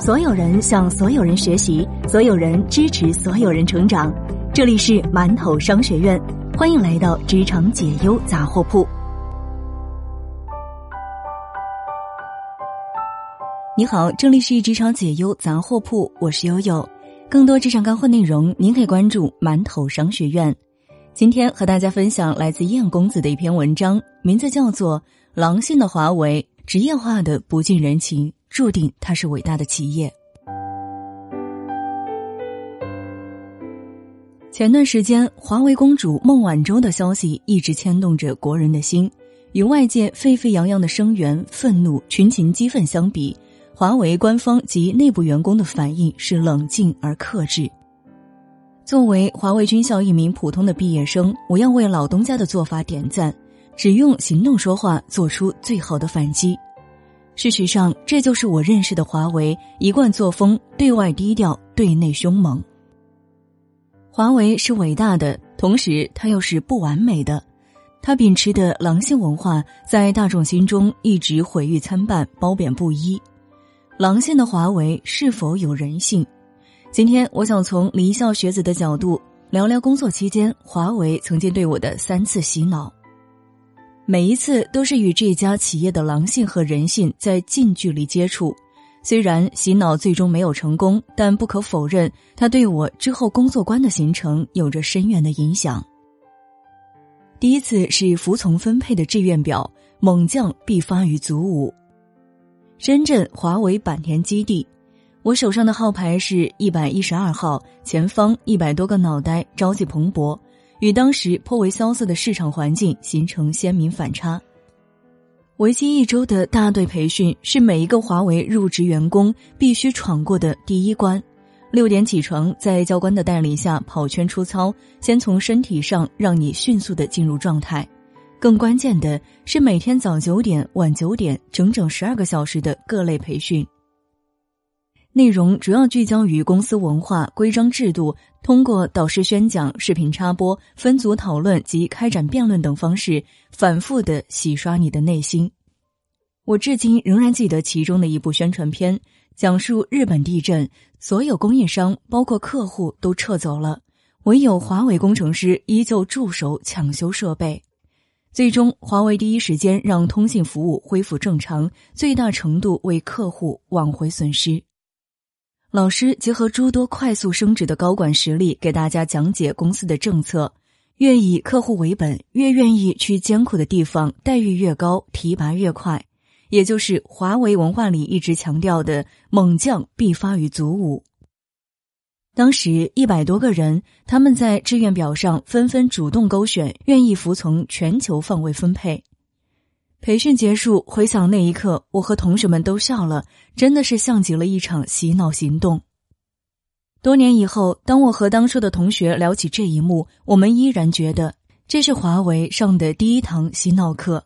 所有人向所有人学习，所有人支持所有人成长。这里是馒头商学院，欢迎来到职场解忧杂货铺。你好，这里是职场解忧杂货铺，我是悠悠。更多职场干货内容，您可以关注馒头商学院。今天和大家分享来自燕公子的一篇文章，名字叫做《狼性的华为，职业化的不近人情》。注定它是伟大的企业。前段时间，华为公主孟晚舟的消息一直牵动着国人的心。与外界沸沸扬扬的声援、愤怒、群情激愤相比，华为官方及内部员工的反应是冷静而克制。作为华为军校一名普通的毕业生，我要为老东家的做法点赞，只用行动说话，做出最好的反击。事实上，这就是我认识的华为一贯作风：对外低调，对内凶猛。华为是伟大的，同时它又是不完美的。它秉持的狼性文化，在大众心中一直毁誉参半，褒贬不一。狼性的华为是否有人性？今天，我想从离校学子的角度聊聊工作期间华为曾经对我的三次洗脑。每一次都是与这家企业的狼性和人性在近距离接触，虽然洗脑最终没有成功，但不可否认，它对我之后工作观的形成有着深远的影响。第一次是服从分配的志愿表，猛将必发于卒五。深圳华为坂田基地，我手上的号牌是一百一十二号，前方一百多个脑袋，朝气蓬勃。与当时颇为萧瑟的市场环境形成鲜明反差。为期一周的大队培训是每一个华为入职员工必须闯过的第一关。六点起床，在教官的带领下跑圈出操，先从身体上让你迅速的进入状态。更关键的是每天早九点、晚九点，整整十二个小时的各类培训。内容主要聚焦于公司文化、规章制度，通过导师宣讲、视频插播、分组讨论及开展辩论等方式，反复的洗刷你的内心。我至今仍然记得其中的一部宣传片，讲述日本地震，所有供应商包括客户都撤走了，唯有华为工程师依旧驻守抢修设备。最终，华为第一时间让通信服务恢复正常，最大程度为客户挽回损失。老师结合诸多快速升职的高管实力，给大家讲解公司的政策。越以客户为本，越愿意去艰苦的地方，待遇越高，提拔越快。也就是华为文化里一直强调的“猛将必发于卒五”。当时一百多个人，他们在志愿表上纷纷主动勾选愿意服从全球范围分配。培训结束，回想那一刻，我和同学们都笑了，真的是像极了一场洗脑行动。多年以后，当我和当初的同学聊起这一幕，我们依然觉得这是华为上的第一堂洗脑课。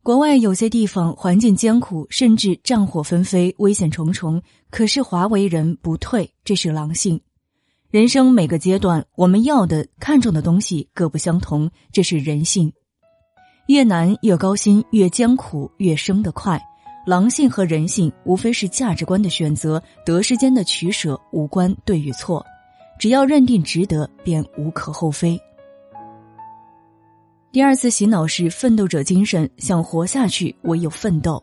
国外有些地方环境艰苦，甚至战火纷飞，危险重重，可是华为人不退，这是狼性。人生每个阶段，我们要的、看重的东西各不相同，这是人性。越难越高薪，越艰苦越升得快。狼性和人性无非是价值观的选择，得失间的取舍，无关对与错。只要认定值得，便无可厚非。第二次洗脑是奋斗者精神，想活下去唯有奋斗。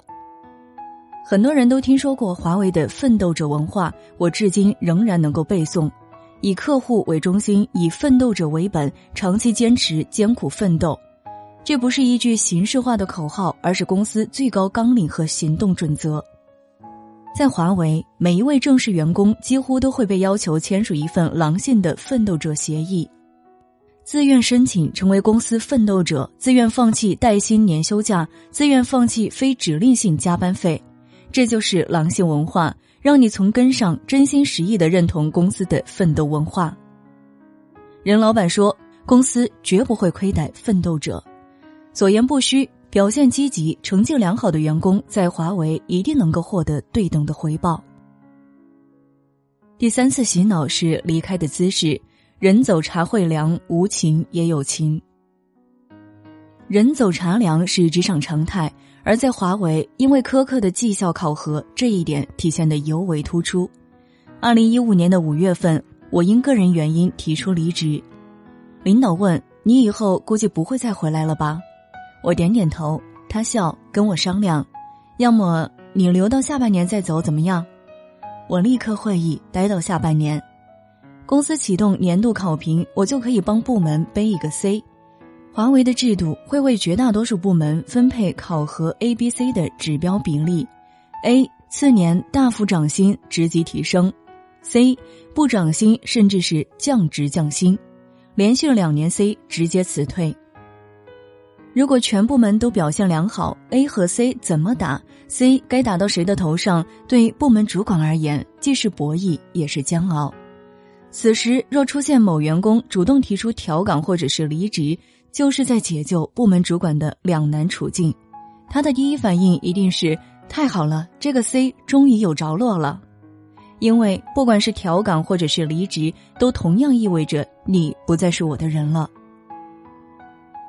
很多人都听说过华为的奋斗者文化，我至今仍然能够背诵：以客户为中心，以奋斗者为本，长期坚持艰苦奋斗。这不是一句形式化的口号，而是公司最高纲领和行动准则。在华为，每一位正式员工几乎都会被要求签署一份狼性的奋斗者协议，自愿申请成为公司奋斗者，自愿放弃带薪年休假，自愿放弃非指令性加班费。这就是狼性文化，让你从根上真心实意的认同公司的奋斗文化。任老板说，公司绝不会亏待奋斗者。所言不虚，表现积极、成绩良好的员工在华为一定能够获得对等的回报。第三次洗脑是离开的姿势，人走茶会凉，无情也有情。人走茶凉是职场常态，而在华为，因为苛刻的绩效考核，这一点体现的尤为突出。二零一五年的五月份，我因个人原因提出离职，领导问：“你以后估计不会再回来了吧？”我点点头，他笑跟我商量：“要么你留到下半年再走，怎么样？”我立刻会议，待到下半年。公司启动年度考评，我就可以帮部门背一个 C。华为的制度会为绝大多数部门分配考核 A、B、C 的指标比例：A 次年大幅涨薪，职级提升；C 不涨薪，甚至是降职降薪，连续两年 C 直接辞退。如果全部门都表现良好，A 和 C 怎么打？C 该打到谁的头上？对部门主管而言，既是博弈，也是煎熬。此时若出现某员工主动提出调岗或者是离职，就是在解救部门主管的两难处境，他的第一反应一定是太好了，这个 C 终于有着落了，因为不管是调岗或者是离职，都同样意味着你不再是我的人了。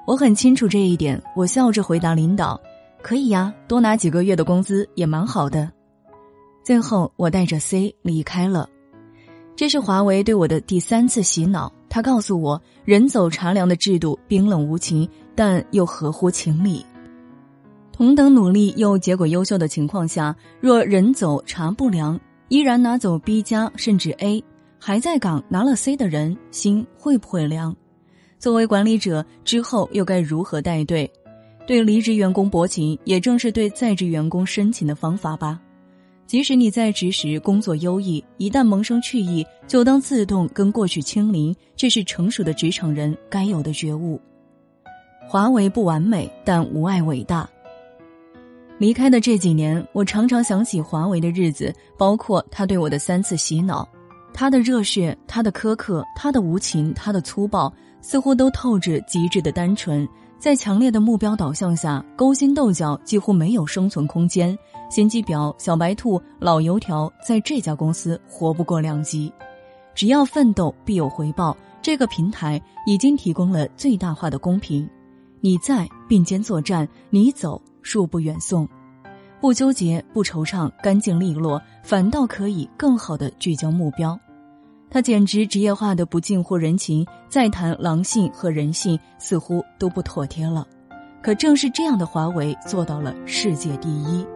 我很清楚这一点，我笑着回答领导：“可以呀，多拿几个月的工资也蛮好的。”最后，我带着 C 离开了。这是华为对我的第三次洗脑。他告诉我，人走茶凉的制度冰冷无情，但又合乎情理。同等努力又结果优秀的情况下，若人走茶不凉，依然拿走 B 加甚至 A，还在岗拿了 C 的人心会不会凉？作为管理者，之后又该如何带队？对离职员工薄情，也正是对在职员工深情的方法吧。即使你在职时工作优异，一旦萌生去意，就当自动跟过去清零，这是成熟的职场人该有的觉悟。华为不完美，但无碍伟大。离开的这几年，我常常想起华为的日子，包括他对我的三次洗脑，他的热血，他的苛刻，他的无情，他的粗暴，似乎都透着极致的单纯。在强烈的目标导向下，勾心斗角几乎没有生存空间。心机婊、小白兔、老油条在这家公司活不过两集。只要奋斗，必有回报。这个平台已经提供了最大化的公平。你在并肩作战，你走恕不远送。不纠结，不惆怅，干净利落，反倒可以更好的聚焦目标。他简直职业化的不近乎人情，再谈狼性和人性似乎都不妥帖了。可正是这样的华为做到了世界第一。